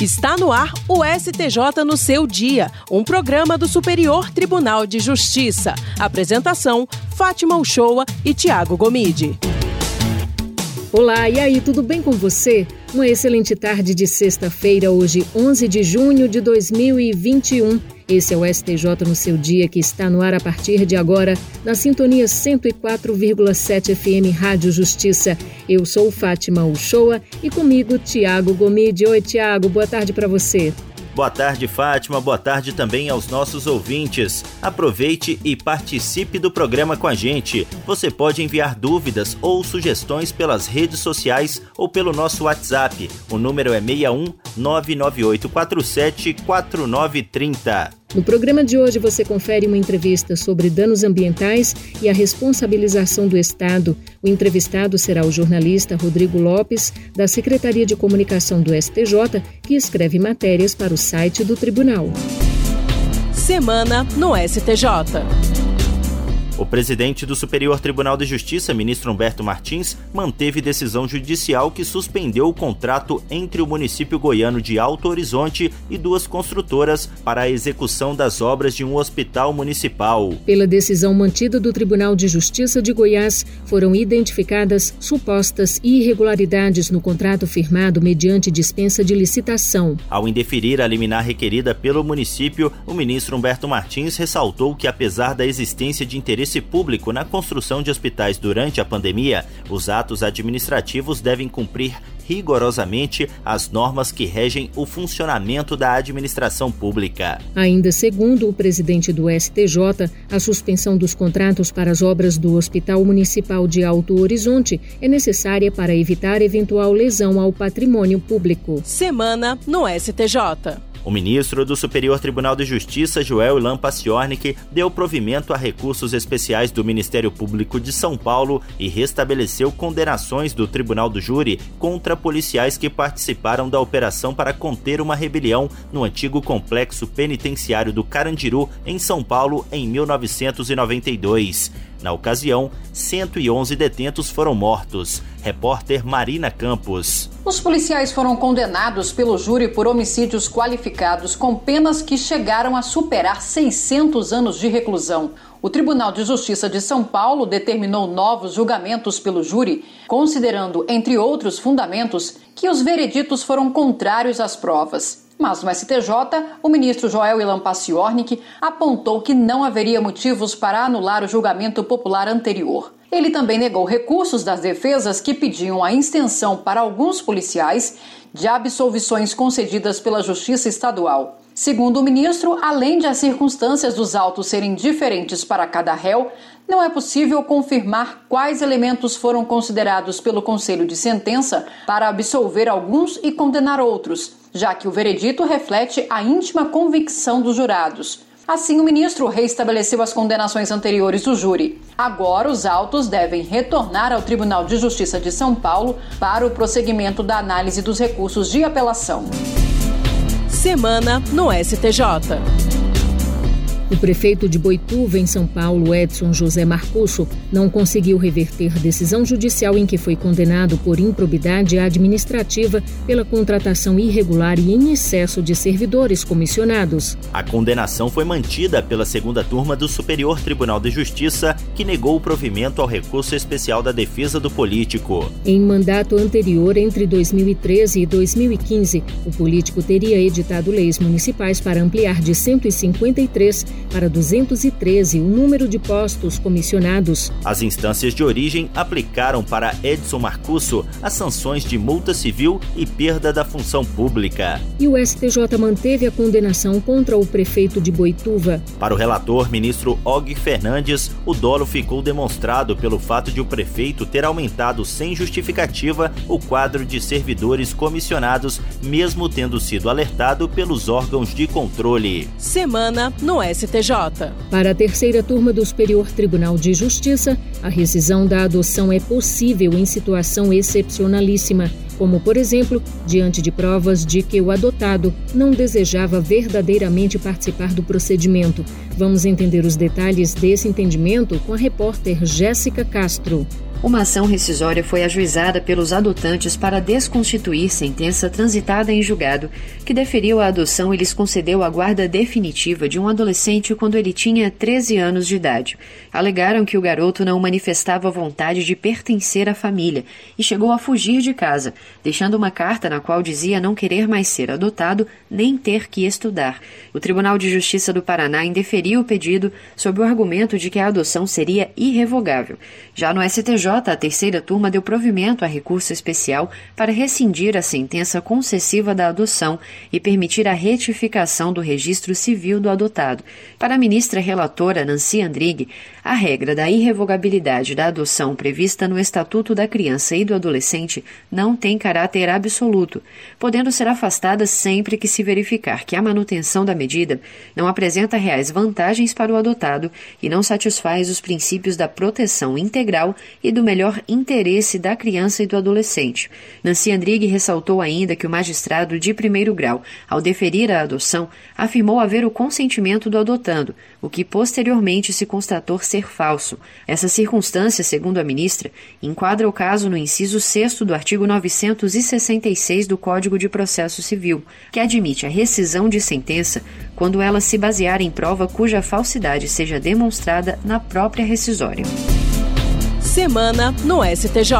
Está no ar o STJ no seu dia, um programa do Superior Tribunal de Justiça. Apresentação: Fátima Uchoa e Tiago Gomide. Olá, e aí, tudo bem com você? Uma excelente tarde de sexta-feira, hoje 11 de junho de 2021. Esse é o STJ no seu dia que está no ar a partir de agora na sintonia 104,7 FM Rádio Justiça. Eu sou Fátima Uchoa e comigo Tiago Gomide. Oi, Tiago, boa tarde para você. Boa tarde, Fátima. Boa tarde também aos nossos ouvintes. Aproveite e participe do programa com a gente. Você pode enviar dúvidas ou sugestões pelas redes sociais ou pelo nosso WhatsApp. O número é 61 99847 4930. No programa de hoje você confere uma entrevista sobre danos ambientais e a responsabilização do Estado. O entrevistado será o jornalista Rodrigo Lopes, da Secretaria de Comunicação do STJ, que escreve matérias para o site do tribunal. Semana no STJ. O presidente do Superior Tribunal de Justiça, ministro Humberto Martins, manteve decisão judicial que suspendeu o contrato entre o município goiano de Alto Horizonte e duas construtoras para a execução das obras de um hospital municipal. Pela decisão mantida do Tribunal de Justiça de Goiás, foram identificadas supostas irregularidades no contrato firmado mediante dispensa de licitação. Ao indeferir a liminar requerida pelo município, o ministro Humberto Martins ressaltou que, apesar da existência de interesse interesse público na construção de hospitais durante a pandemia, os atos administrativos devem cumprir rigorosamente as normas que regem o funcionamento da administração pública. Ainda segundo o presidente do STJ, a suspensão dos contratos para as obras do Hospital Municipal de Alto Horizonte é necessária para evitar eventual lesão ao patrimônio público. Semana no STJ. O ministro do Superior Tribunal de Justiça, Joel Ilan Paciornik, deu provimento a recursos especiais do Ministério Público de São Paulo e restabeleceu condenações do Tribunal do Júri contra policiais que participaram da operação para conter uma rebelião no antigo complexo penitenciário do Carandiru, em São Paulo, em 1992. Na ocasião, 111 detentos foram mortos. Repórter Marina Campos. Os policiais foram condenados pelo júri por homicídios qualificados com penas que chegaram a superar 600 anos de reclusão. O Tribunal de Justiça de São Paulo determinou novos julgamentos pelo júri, considerando, entre outros fundamentos, que os vereditos foram contrários às provas. Mas no STJ, o ministro Joel Ilan Paciornik apontou que não haveria motivos para anular o julgamento popular anterior. Ele também negou recursos das defesas que pediam a extensão para alguns policiais de absolvições concedidas pela Justiça Estadual. Segundo o ministro, além de as circunstâncias dos autos serem diferentes para cada réu, não é possível confirmar quais elementos foram considerados pelo Conselho de Sentença para absolver alguns e condenar outros, já que o veredito reflete a íntima convicção dos jurados. Assim, o ministro reestabeleceu as condenações anteriores do júri. Agora, os autos devem retornar ao Tribunal de Justiça de São Paulo para o prosseguimento da análise dos recursos de apelação. Semana no STJ. O prefeito de Boituva, em São Paulo, Edson José Marcucho, não conseguiu reverter decisão judicial em que foi condenado por improbidade administrativa pela contratação irregular e em excesso de servidores comissionados. A condenação foi mantida pela segunda turma do Superior Tribunal de Justiça, que negou o provimento ao recurso especial da defesa do político. Em mandato anterior, entre 2013 e 2015, o político teria editado leis municipais para ampliar de 153 para 213 o número de postos comissionados. As instâncias de origem aplicaram para Edson Marcusso as sanções de multa civil e perda da função pública. E o STJ manteve a condenação contra o prefeito de Boituva. Para o relator, ministro Og Fernandes, o dolo ficou demonstrado pelo fato de o prefeito ter aumentado sem justificativa o quadro de servidores comissionados, mesmo tendo sido alertado pelos órgãos de controle. Semana no STJ. STJ. Para a terceira turma do Superior Tribunal de Justiça, a rescisão da adoção é possível em situação excepcionalíssima, como, por exemplo, diante de provas de que o adotado não desejava verdadeiramente participar do procedimento. Vamos entender os detalhes desse entendimento com a repórter Jéssica Castro. Uma ação rescisória foi ajuizada pelos adotantes para desconstituir sentença transitada em julgado, que deferiu a adoção e lhes concedeu a guarda definitiva de um adolescente quando ele tinha 13 anos de idade. Alegaram que o garoto não manifestava vontade de pertencer à família e chegou a fugir de casa, deixando uma carta na qual dizia não querer mais ser adotado nem ter que estudar. O Tribunal de Justiça do Paraná indeferiu o pedido sob o argumento de que a adoção seria irrevogável. Já no STJ, a terceira turma deu provimento a recurso especial para rescindir a sentença concessiva da adoção e permitir a retificação do registro civil do adotado. Para a ministra relatora Nancy Andrighi, a regra da irrevogabilidade da adoção prevista no Estatuto da Criança e do Adolescente não tem caráter absoluto, podendo ser afastada sempre que se verificar que a manutenção da medida não apresenta reais vantagens para o adotado e não satisfaz os princípios da proteção integral e do do melhor interesse da criança e do adolescente. Nancy Andrighi ressaltou ainda que o magistrado de primeiro grau, ao deferir a adoção, afirmou haver o consentimento do adotando, o que posteriormente se constatou ser falso. Essa circunstância, segundo a ministra, enquadra o caso no inciso 6 do artigo 966 do Código de Processo Civil, que admite a rescisão de sentença quando ela se basear em prova cuja falsidade seja demonstrada na própria rescisória. Semana no STJ.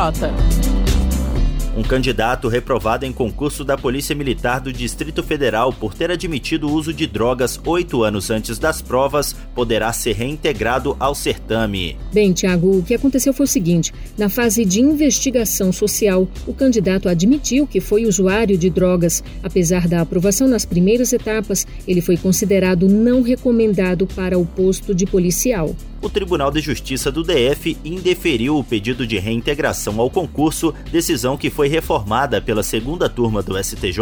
Um candidato reprovado em concurso da Polícia Militar do Distrito Federal por ter admitido o uso de drogas oito anos antes das provas poderá ser reintegrado ao certame. Bem, Tiago, o que aconteceu foi o seguinte: na fase de investigação social, o candidato admitiu que foi usuário de drogas. Apesar da aprovação nas primeiras etapas, ele foi considerado não recomendado para o posto de policial o Tribunal de Justiça do DF indeferiu o pedido de reintegração ao concurso, decisão que foi reformada pela segunda turma do STJ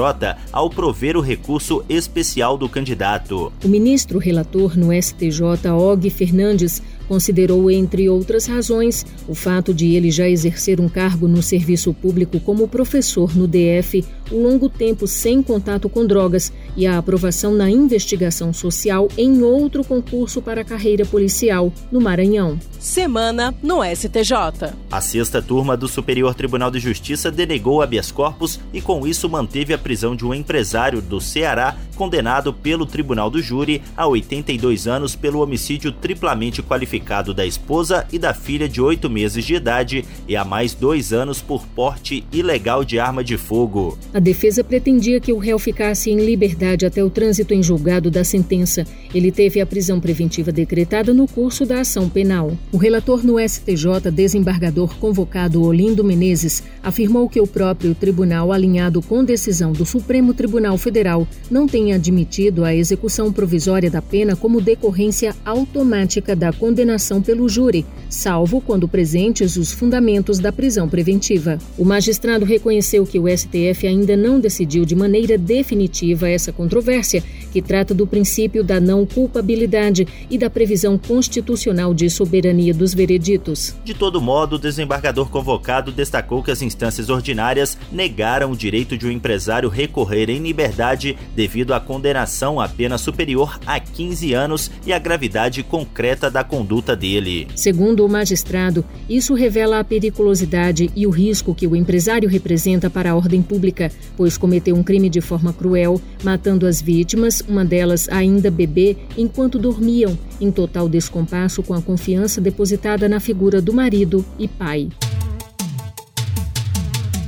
ao prover o recurso especial do candidato. O ministro relator no STJ, Og Fernandes, Considerou, entre outras razões, o fato de ele já exercer um cargo no serviço público como professor no DF, o longo tempo sem contato com drogas e a aprovação na investigação social em outro concurso para a carreira policial no Maranhão. Semana no STJ. A sexta turma do Superior Tribunal de Justiça denegou habeas corpus e, com isso, manteve a prisão de um empresário do Ceará condenado pelo Tribunal do Júri a 82 anos pelo homicídio triplamente qualificado da esposa e da filha de oito meses de idade e a mais dois anos por porte ilegal de arma de fogo. A defesa pretendia que o réu ficasse em liberdade até o trânsito em julgado da sentença. Ele teve a prisão preventiva decretada no curso da ação penal. O relator no STJ, desembargador convocado Olindo Menezes, afirmou que o próprio tribunal, alinhado com decisão do Supremo Tribunal Federal, não tem admitido a execução provisória da pena como decorrência automática da condenação pelo júri, salvo quando presentes os fundamentos da prisão preventiva. O magistrado reconheceu que o STF ainda não decidiu de maneira definitiva essa controvérsia, que trata do princípio da não culpabilidade e da previsão constitucional de soberania dos vereditos. De todo modo, o desembargador convocado destacou que as instâncias ordinárias negaram o direito de um empresário recorrer em liberdade devido à condenação a pena superior a 15 anos e a gravidade concreta da conduta dele. Segundo o magistrado, isso revela a periculosidade e o risco que o empresário representa para a ordem pública, pois cometeu um crime de forma cruel, matando as vítimas, uma delas ainda bebê, enquanto dormiam, em total descompasso com a confiança depositada na figura do marido e pai.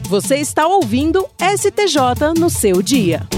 Você está ouvindo STJ no seu dia.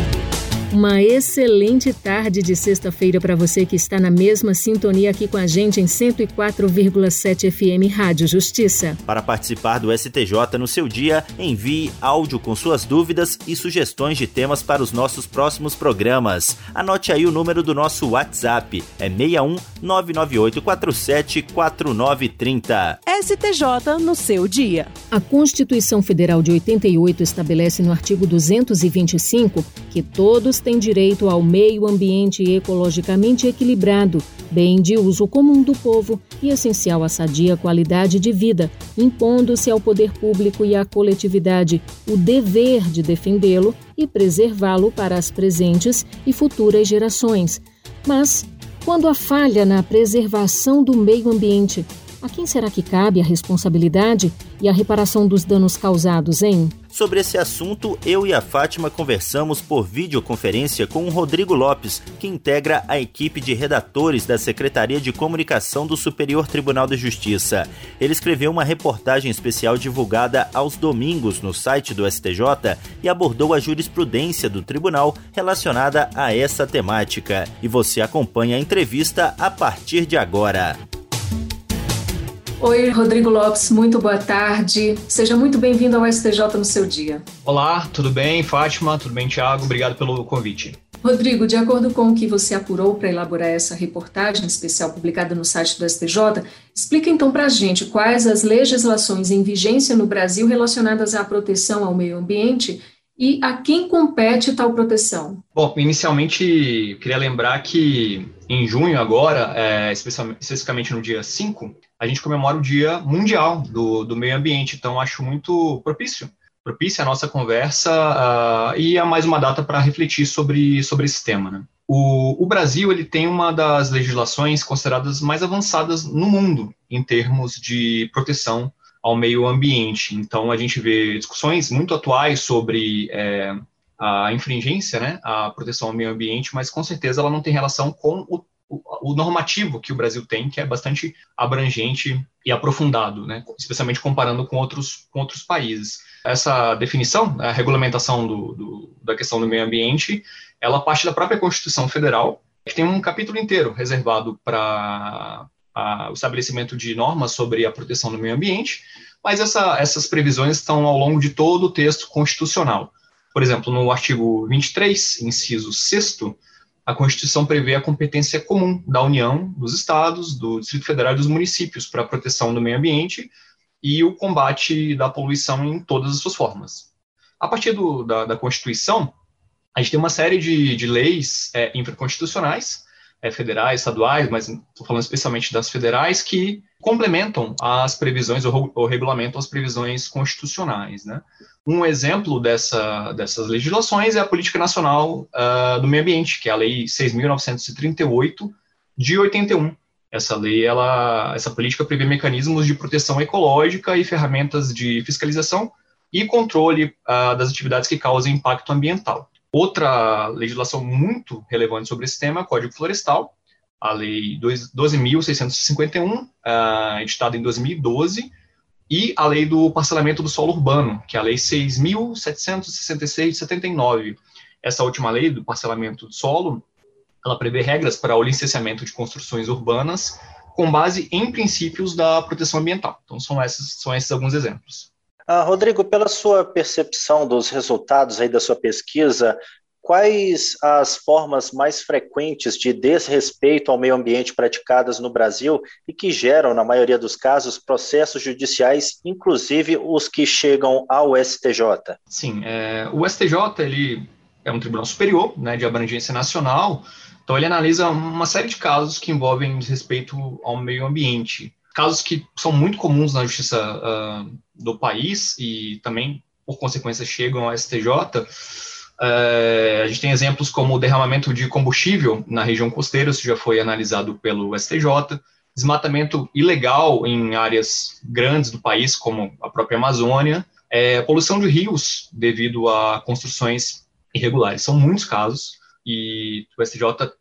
Uma excelente tarde de sexta-feira para você que está na mesma sintonia aqui com a gente em 104,7 FM Rádio Justiça. Para participar do STJ no seu dia, envie áudio com suas dúvidas e sugestões de temas para os nossos próximos programas. Anote aí o número do nosso WhatsApp, é 61 99847 4930. STJ no seu dia. A Constituição Federal de 88 estabelece no artigo 225 que todos têm direito ao meio ambiente ecologicamente equilibrado, bem de uso comum do povo e essencial à sadia qualidade de vida, impondo-se ao poder público e à coletividade o dever de defendê-lo e preservá-lo para as presentes e futuras gerações. Mas, quando a falha na preservação do meio ambiente A quem será que cabe a responsabilidade e a reparação dos danos causados, hein? Sobre esse assunto, eu e a Fátima conversamos por videoconferência com o Rodrigo Lopes, que integra a equipe de redatores da Secretaria de Comunicação do Superior Tribunal de Justiça. Ele escreveu uma reportagem especial divulgada aos domingos no site do STJ e abordou a jurisprudência do tribunal relacionada a essa temática. E você acompanha a entrevista a partir de agora. Oi, Rodrigo Lopes, muito boa tarde. Seja muito bem-vindo ao STJ no seu dia. Olá, tudo bem, Fátima? Tudo bem, Tiago? Obrigado pelo convite. Rodrigo, de acordo com o que você apurou para elaborar essa reportagem especial publicada no site do STJ, explica então para a gente quais as legislações em vigência no Brasil relacionadas à proteção ao meio ambiente e a quem compete tal proteção? Bom, inicialmente queria lembrar que em junho agora, é, especificamente no dia 5, a gente comemora o Dia Mundial do, do Meio Ambiente, então acho muito propício propícia a nossa conversa uh, e é mais uma data para refletir sobre, sobre esse tema. Né? O, o, Brasil ele tem uma das legislações consideradas mais avançadas no mundo em termos de proteção ao meio ambiente. Então, a gente vê discussões muito atuais sobre é, a infringência, né, a proteção ao meio ambiente, mas com certeza ela não tem relação com o, o, o normativo que o Brasil tem, que é bastante abrangente e aprofundado, né, especialmente comparando com outros, com outros países. Essa definição, a regulamentação do, do, da questão do meio ambiente, ela parte da própria Constituição Federal, que tem um capítulo inteiro reservado para a, o estabelecimento de normas sobre a proteção do meio ambiente, mas essa, essas previsões estão ao longo de todo o texto constitucional. Por exemplo, no artigo 23, inciso 6, a Constituição prevê a competência comum da União, dos Estados, do Distrito Federal e dos municípios para a proteção do meio ambiente e o combate da poluição em todas as suas formas. A partir do, da, da, Constituição, a gente tem uma série de, de leis é, infraconstitucionais é, federais, estaduais, mas estou falando especialmente das federais, que complementam as previsões ou, ou regulamentam as previsões constitucionais. Né? Um exemplo dessa, dessas legislações é a Política Nacional uh, do Meio Ambiente, que é a Lei 6.938 de 81. Essa lei, ela, essa política prevê mecanismos de proteção ecológica e ferramentas de fiscalização e controle uh, das atividades que causam impacto ambiental. Outra legislação muito relevante sobre esse tema é o Código Florestal, a Lei 12.651, uh, editada em 2012, e a Lei do Parcelamento do Solo Urbano, que é a Lei 6.766 de 79. Essa última lei do parcelamento do solo, ela prevê regras para o licenciamento de construções urbanas com base em princípios da proteção ambiental. Então, são esses, são esses alguns exemplos. Ah, Rodrigo, pela sua percepção dos resultados aí da sua pesquisa, quais as formas mais frequentes de desrespeito ao meio ambiente praticadas no Brasil e que geram, na maioria dos casos, processos judiciais, inclusive os que chegam ao STJ? Sim, é, o STJ ele é um tribunal superior, né, de abrangência nacional, então ele analisa uma série de casos que envolvem desrespeito ao meio ambiente casos que são muito comuns na justiça uh, do país e também, por consequência, chegam ao STJ. Uh, eh, a gente tem exemplos como o derramamento de combustível na região costeira, isso já foi analisado pelo STJ, desmatamento ilegal em áreas grandes do país, como a própria Amazônia, é, poluição de rios devido a construções irregulares. São muitos casos e o STJ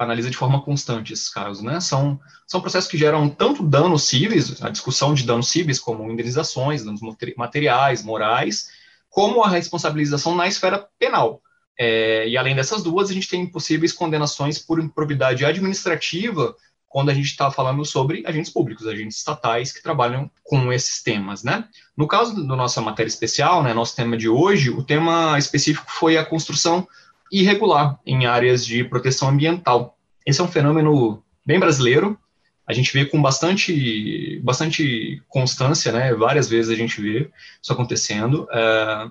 analisa de forma constante esses casos, né? São, são processos que geram tanto danos cíveis, a discussão de danos cíveis, como indenizações, danos materiais, morais, como a responsabilização na esfera penal. É, e além dessas duas, a gente tem possíveis condenações por improbidade administrativa, quando a gente está falando sobre agentes públicos, agentes estatais que trabalham com esses temas, né? No caso da nossa matéria especial, né, nosso tema de hoje, o tema específico foi a construção irregular em áreas de proteção ambiental. Esse é um fenômeno bem brasileiro, a gente vê com bastante, bastante constância, né? Várias vezes a gente vê isso acontecendo. Uh,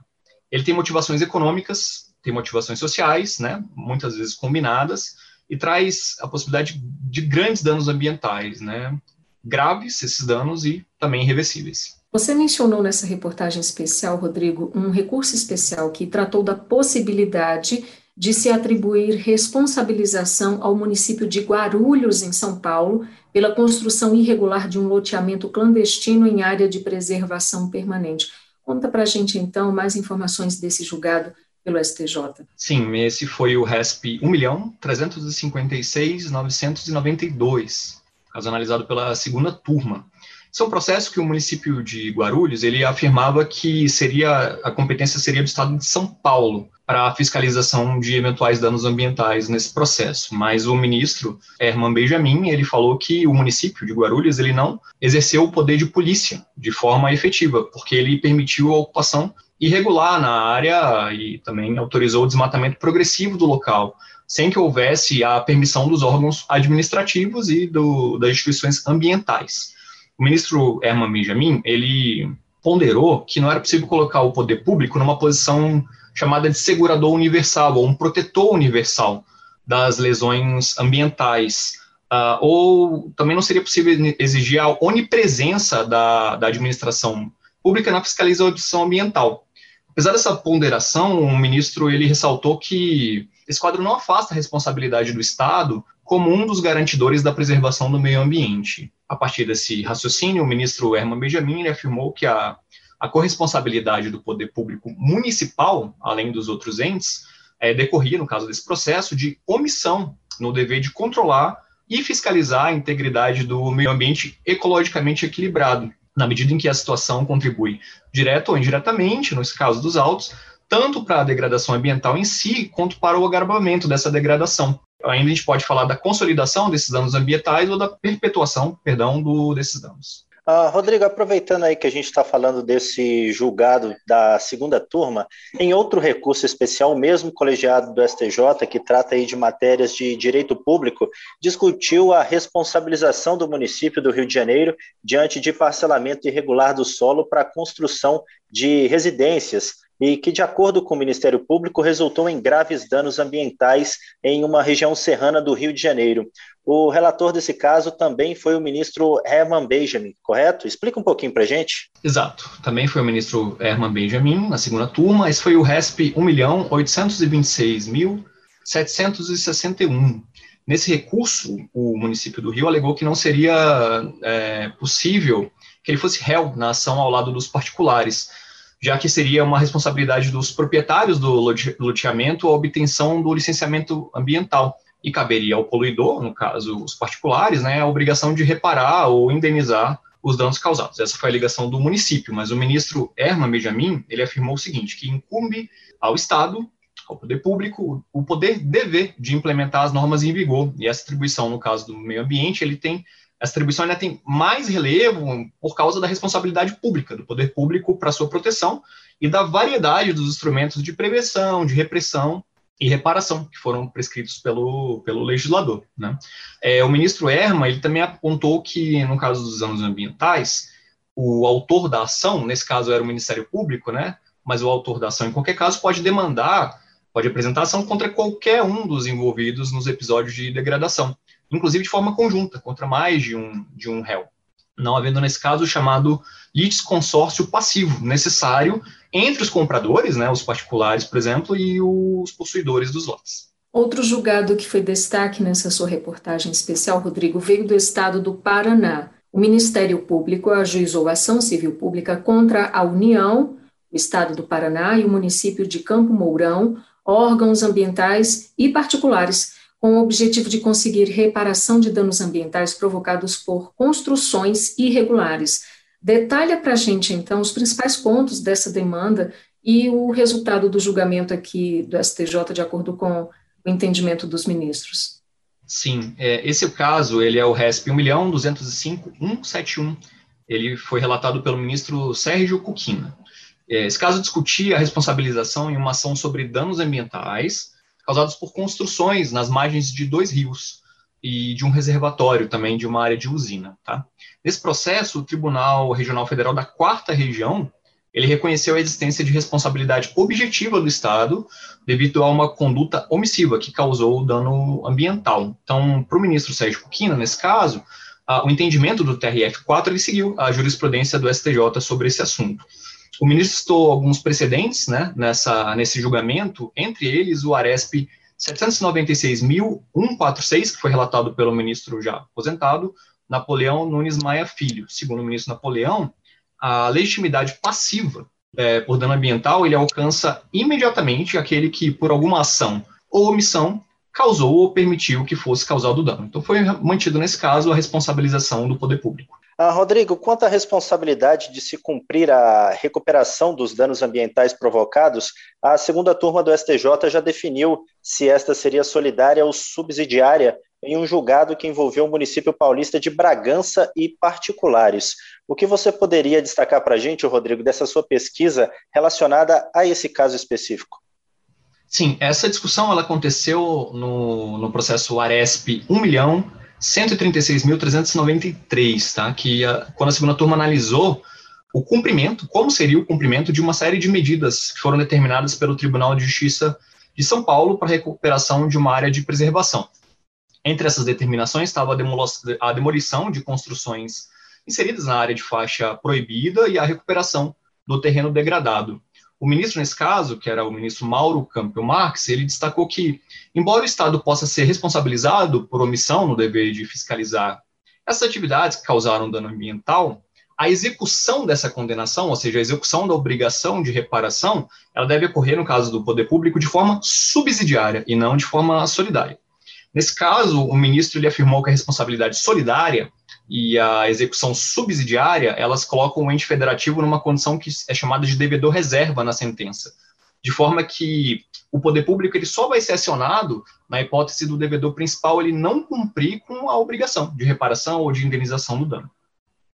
ele tem motivações econômicas, tem motivações sociais, né? Muitas vezes combinadas e traz a possibilidade de grandes danos ambientais, né? Graves esses danos e também irreversíveis. Você mencionou nessa reportagem especial, Rodrigo, um recurso especial que tratou da possibilidade de se atribuir responsabilização ao município de Guarulhos, em São Paulo, pela construção irregular de um loteamento clandestino em área de preservação permanente. Conta para a gente, então, mais informações desse julgado pelo STJ. Sim, esse foi o RESP 1.356.992, caso analisado pela segunda turma. Esse é um processo que o município de Guarulhos ele afirmava que seria a competência seria do Estado de São Paulo para a fiscalização de eventuais danos ambientais nesse processo. Mas o ministro Herman Benjamin ele falou que o município de Guarulhos ele não exerceu o poder de polícia de forma efetiva, porque ele permitiu a ocupação irregular na área e também autorizou o desmatamento progressivo do local, sem que houvesse a permissão dos órgãos administrativos e do, das instituições ambientais. O ministro Herman Benjamin, ele ponderou que não era possível colocar o poder público numa posição chamada de segurador universal, ou um protetor universal das lesões ambientais. Uh, ou também não seria possível exigir a onipresença da, da administração pública na fiscalização ambiental. Apesar dessa ponderação, o ministro ele ressaltou que esse quadro não afasta a responsabilidade do Estado como um dos garantidores da preservação do meio ambiente. A partir desse raciocínio, o ministro Herman Benjamin afirmou que a, a corresponsabilidade do poder público municipal, além dos outros entes, é, decorria, no caso desse processo, de omissão no dever de controlar e fiscalizar a integridade do meio ambiente ecologicamente equilibrado, na medida em que a situação contribui direto ou indiretamente, nos casos dos autos, tanto para a degradação ambiental em si, quanto para o agravamento dessa degradação. Ainda a gente pode falar da consolidação desses danos ambientais ou da perpetuação, perdão, do, desses danos. Uh, Rodrigo, aproveitando aí que a gente está falando desse julgado da segunda turma, em outro recurso especial, o mesmo colegiado do STJ, que trata aí de matérias de direito público, discutiu a responsabilização do município do Rio de Janeiro diante de parcelamento irregular do solo para a construção de residências e que, de acordo com o Ministério Público, resultou em graves danos ambientais em uma região serrana do Rio de Janeiro. O relator desse caso também foi o ministro Herman Benjamin, correto? Explica um pouquinho para gente. Exato, também foi o ministro Herman Benjamin, na segunda turma. Esse foi o RESP 1.826.761. Nesse recurso, o município do Rio alegou que não seria é, possível que ele fosse réu na ação ao lado dos particulares, já que seria uma responsabilidade dos proprietários do loteamento a obtenção do licenciamento ambiental e caberia ao poluidor, no caso os particulares, né, a obrigação de reparar ou indenizar os danos causados. Essa foi a ligação do município, mas o ministro Herman Benjamin, ele afirmou o seguinte, que incumbe ao Estado, ao poder público, o poder dever de implementar as normas em vigor, e essa atribuição, no caso do meio ambiente, ele tem essa atribuição ainda tem mais relevo por causa da responsabilidade pública, do poder público para sua proteção e da variedade dos instrumentos de prevenção, de repressão e reparação que foram prescritos pelo, pelo legislador. Né? É, o ministro Erma ele também apontou que, no caso dos danos ambientais, o autor da ação, nesse caso era o Ministério Público, né? mas o autor da ação, em qualquer caso, pode demandar, pode apresentar ação contra qualquer um dos envolvidos nos episódios de degradação inclusive de forma conjunta, contra mais de um, de um réu, não havendo, nesse caso, o chamado litisconsórcio passivo, necessário entre os compradores, né, os particulares, por exemplo, e os possuidores dos lotes. Outro julgado que foi destaque nessa sua reportagem especial, Rodrigo, veio do estado do Paraná. O Ministério Público ajuizou ação civil pública contra a União, o estado do Paraná e o município de Campo Mourão, órgãos ambientais e particulares com o objetivo de conseguir reparação de danos ambientais provocados por construções irregulares. Detalha para a gente, então, os principais pontos dessa demanda e o resultado do julgamento aqui do STJ, de acordo com o entendimento dos ministros. Sim, é, esse é o caso, ele é o RESP 1.205.171. Ele foi relatado pelo ministro Sérgio Cuquina. É, esse caso discutia a responsabilização em uma ação sobre danos ambientais causados por construções nas margens de dois rios e de um reservatório também de uma área de usina. Tá? Nesse processo, o Tribunal Regional Federal da Quarta Região ele reconheceu a existência de responsabilidade objetiva do Estado devido a uma conduta omissiva que causou dano ambiental. Então, para o ministro Sérgio Cuquina, nesse caso, o entendimento do TRF4 ele seguiu a jurisprudência do STJ sobre esse assunto. O ministro citou alguns precedentes né, nessa, nesse julgamento, entre eles o ARESP 796.146, que foi relatado pelo ministro já aposentado, Napoleão Nunes Maia Filho. Segundo o ministro Napoleão, a legitimidade passiva é, por dano ambiental ele alcança imediatamente aquele que, por alguma ação ou omissão, causou ou permitiu que fosse causado o dano. Então, foi mantido nesse caso a responsabilização do poder público. Ah, Rodrigo, quanto à responsabilidade de se cumprir a recuperação dos danos ambientais provocados, a segunda turma do STJ já definiu se esta seria solidária ou subsidiária em um julgado que envolveu o município paulista de Bragança e particulares. O que você poderia destacar para a gente, Rodrigo, dessa sua pesquisa relacionada a esse caso específico? Sim, essa discussão ela aconteceu no, no processo ARESP 1 milhão 136.393, tá? Que a, quando a segunda turma analisou o cumprimento, como seria o cumprimento de uma série de medidas que foram determinadas pelo Tribunal de Justiça de São Paulo para a recuperação de uma área de preservação. Entre essas determinações estava a demolição de construções inseridas na área de faixa proibida e a recuperação do terreno degradado. O ministro, nesse caso, que era o ministro Mauro Campbell Marx, ele destacou que, embora o Estado possa ser responsabilizado por omissão no dever de fiscalizar essas atividades que causaram dano ambiental, a execução dessa condenação, ou seja, a execução da obrigação de reparação, ela deve ocorrer, no caso do poder público, de forma subsidiária e não de forma solidária. Nesse caso, o ministro ele afirmou que a responsabilidade solidária e a execução subsidiária, elas colocam o ente federativo numa condição que é chamada de devedor reserva na sentença, de forma que o poder público ele só vai ser acionado na hipótese do devedor principal ele não cumprir com a obrigação de reparação ou de indenização do dano.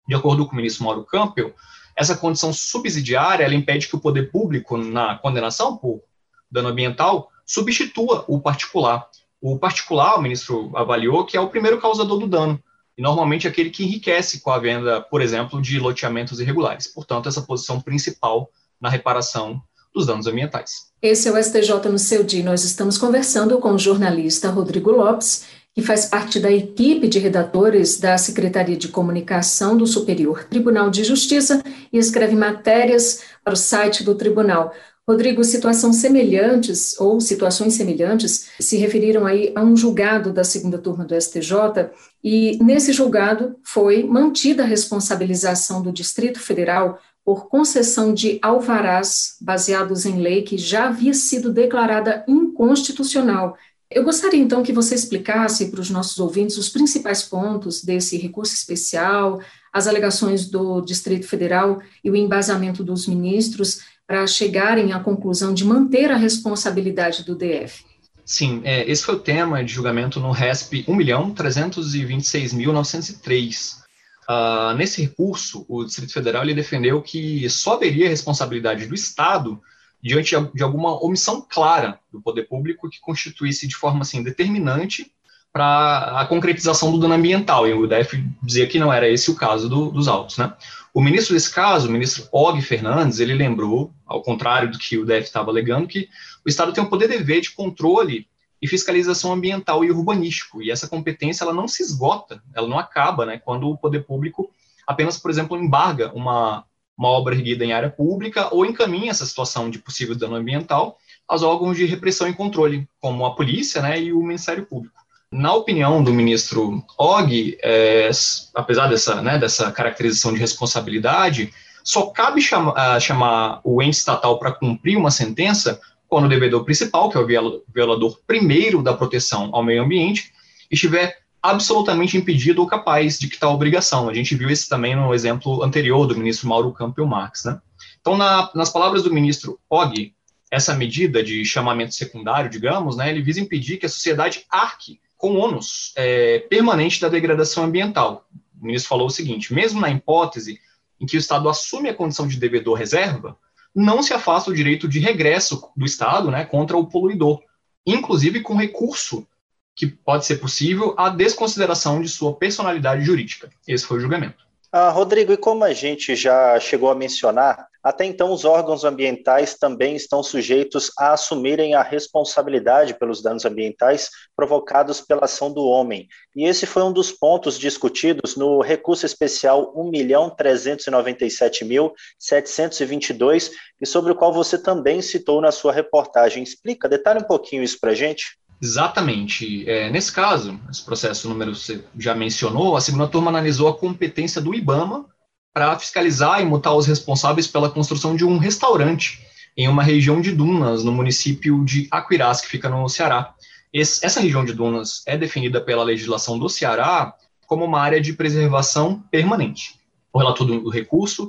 De acordo com o ministro Mauro Campbell, essa condição subsidiária ela impede que o poder público, na condenação por dano ambiental, substitua o particular. O particular, o ministro avaliou, que é o primeiro causador do dano, e normalmente aquele que enriquece com a venda, por exemplo, de loteamentos irregulares. Portanto, essa posição principal na reparação dos danos ambientais. Esse é o STJ no seu dia. Nós estamos conversando com o jornalista Rodrigo Lopes, que faz parte da equipe de redatores da Secretaria de Comunicação do Superior Tribunal de Justiça e escreve matérias para o site do tribunal. Rodrigo, situações semelhantes ou situações semelhantes se referiram aí a um julgado da segunda turma do STJ e nesse julgado foi mantida a responsabilização do Distrito Federal por concessão de alvarás baseados em lei que já havia sido declarada inconstitucional. Eu gostaria então que você explicasse para os nossos ouvintes os principais pontos desse recurso especial, as alegações do Distrito Federal e o embasamento dos ministros para chegarem à conclusão de manter a responsabilidade do DF? Sim, é, esse foi o tema de julgamento no RESP 1.326.903. Uh, nesse recurso, o Distrito Federal ele defendeu que só haveria responsabilidade do Estado diante de alguma omissão clara do poder público que constituísse de forma assim determinante para a concretização do dano ambiental. E o DF dizia que não era esse o caso do, dos autos, né? O ministro desse caso, o ministro Og Fernandes, ele lembrou, ao contrário do que o DF estava alegando, que o Estado tem um poder dever de controle e fiscalização ambiental e urbanístico, e essa competência ela não se esgota, ela não acaba, né, quando o poder público apenas, por exemplo, embarga uma, uma obra erguida em área pública ou encaminha essa situação de possível dano ambiental aos órgãos de repressão e controle, como a polícia né, e o Ministério Público na opinião do ministro Og, é, apesar dessa, né, dessa caracterização de responsabilidade, só cabe chama, uh, chamar o ente estatal para cumprir uma sentença quando o devedor principal, que é o violador primeiro da proteção ao meio ambiente, estiver absolutamente impedido ou capaz de quitar a obrigação. A gente viu isso também no exemplo anterior do ministro Mauro Campbell Marx. Né? Então, na, nas palavras do ministro Og, essa medida de chamamento secundário, digamos, né, ele visa impedir que a sociedade arque com ônus é, permanente da degradação ambiental. O ministro falou o seguinte: mesmo na hipótese em que o Estado assume a condição de devedor reserva, não se afasta o direito de regresso do Estado né, contra o poluidor, inclusive com recurso que pode ser possível à desconsideração de sua personalidade jurídica. Esse foi o julgamento. Ah, Rodrigo, e como a gente já chegou a mencionar, até então os órgãos ambientais também estão sujeitos a assumirem a responsabilidade pelos danos ambientais provocados pela ação do homem. E esse foi um dos pontos discutidos no recurso especial 1.397.722 e sobre o qual você também citou na sua reportagem. Explica, detalhe um pouquinho isso para a gente. Exatamente. É, nesse caso, esse processo número você já mencionou, a segunda turma analisou a competência do IBAMA para fiscalizar e mutar os responsáveis pela construção de um restaurante em uma região de dunas, no município de Aquiraz, que fica no Ceará. Esse, essa região de dunas é definida pela legislação do Ceará como uma área de preservação permanente. O relator do recurso,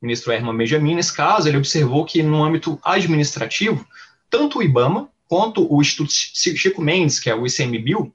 o ministro Herman Benjamin, nesse caso, ele observou que no âmbito administrativo, tanto o IBAMA quanto o Instituto Chico Mendes, que é o ICMBio,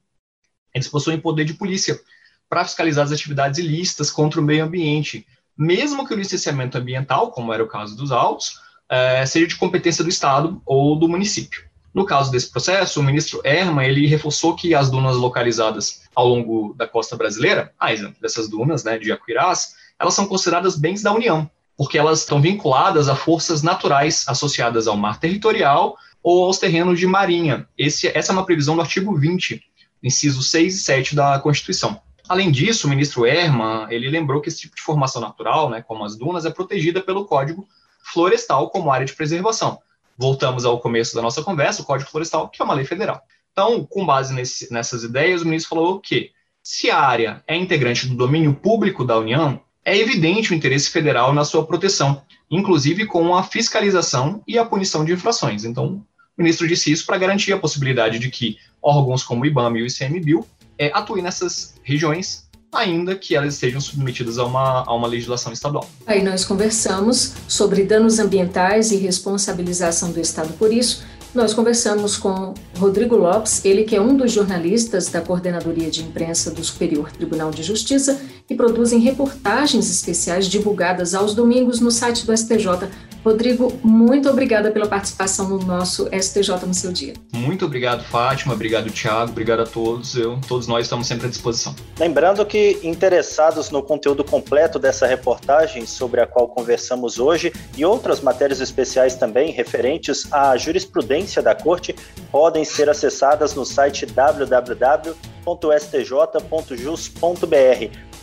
eles possuem poder de polícia para fiscalizar as atividades ilícitas contra o meio ambiente, mesmo que o licenciamento ambiental, como era o caso dos autos, é, seja de competência do Estado ou do município. No caso desse processo, o ministro Erma ele reforçou que as dunas localizadas ao longo da costa brasileira, a exemplo dessas dunas né, de Aquiraz, elas são consideradas bens da União, porque elas estão vinculadas a forças naturais associadas ao mar territorial ou aos terrenos de marinha. Esse, essa é uma previsão do artigo 20, incisos 6 e 7 da Constituição. Além disso, o ministro Herman, ele lembrou que esse tipo de formação natural, né, como as dunas, é protegida pelo Código Florestal como área de preservação. Voltamos ao começo da nossa conversa, o Código Florestal, que é uma lei federal. Então, com base nesse, nessas ideias, o ministro falou que se a área é integrante do domínio público da União, é evidente o interesse federal na sua proteção, inclusive com a fiscalização e a punição de infrações. Então, o ministro disse isso para garantir a possibilidade de que órgãos como o IBAMA e o ICMBio é, nessas regiões, ainda que elas estejam submetidas a uma, a uma legislação estadual. Aí nós conversamos sobre danos ambientais e responsabilização do Estado por isso. Nós conversamos com Rodrigo Lopes, ele que é um dos jornalistas da Coordenadoria de Imprensa do Superior Tribunal de Justiça e produzem reportagens especiais divulgadas aos domingos no site do STJ Rodrigo, muito obrigada pela participação no nosso STJ no seu dia. Muito obrigado, Fátima. Obrigado, Tiago. Obrigado a todos. Eu, todos nós estamos sempre à disposição. Lembrando que interessados no conteúdo completo dessa reportagem sobre a qual conversamos hoje e outras matérias especiais também referentes à jurisprudência da Corte podem ser acessadas no site www.stj.jus.br.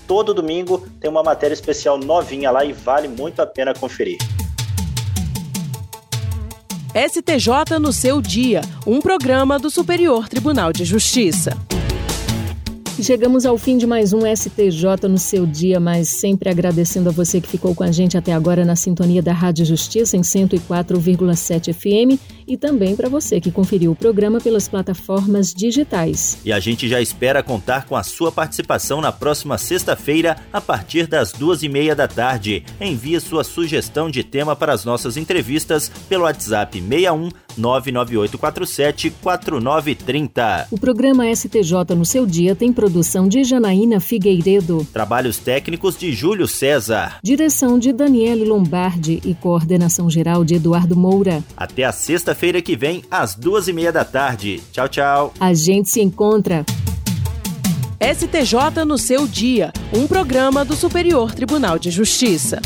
Todo domingo tem uma matéria especial novinha lá e vale muito a pena conferir. STJ no seu dia, um programa do Superior Tribunal de Justiça. Chegamos ao fim de mais um STJ no seu dia, mas sempre agradecendo a você que ficou com a gente até agora na sintonia da Rádio Justiça em 104,7 FM e também para você que conferiu o programa pelas plataformas digitais. E a gente já espera contar com a sua participação na próxima sexta-feira, a partir das duas e meia da tarde. Envie sua sugestão de tema para as nossas entrevistas pelo WhatsApp 61 99847 4930. O programa STJ no seu dia tem produção de Janaína Figueiredo. Trabalhos técnicos de Júlio César. Direção de Daniele Lombardi e coordenação geral de Eduardo Moura. Até a sexta-feira que vem, às duas e meia da tarde. Tchau, tchau. A gente se encontra. STJ no seu dia, um programa do Superior Tribunal de Justiça.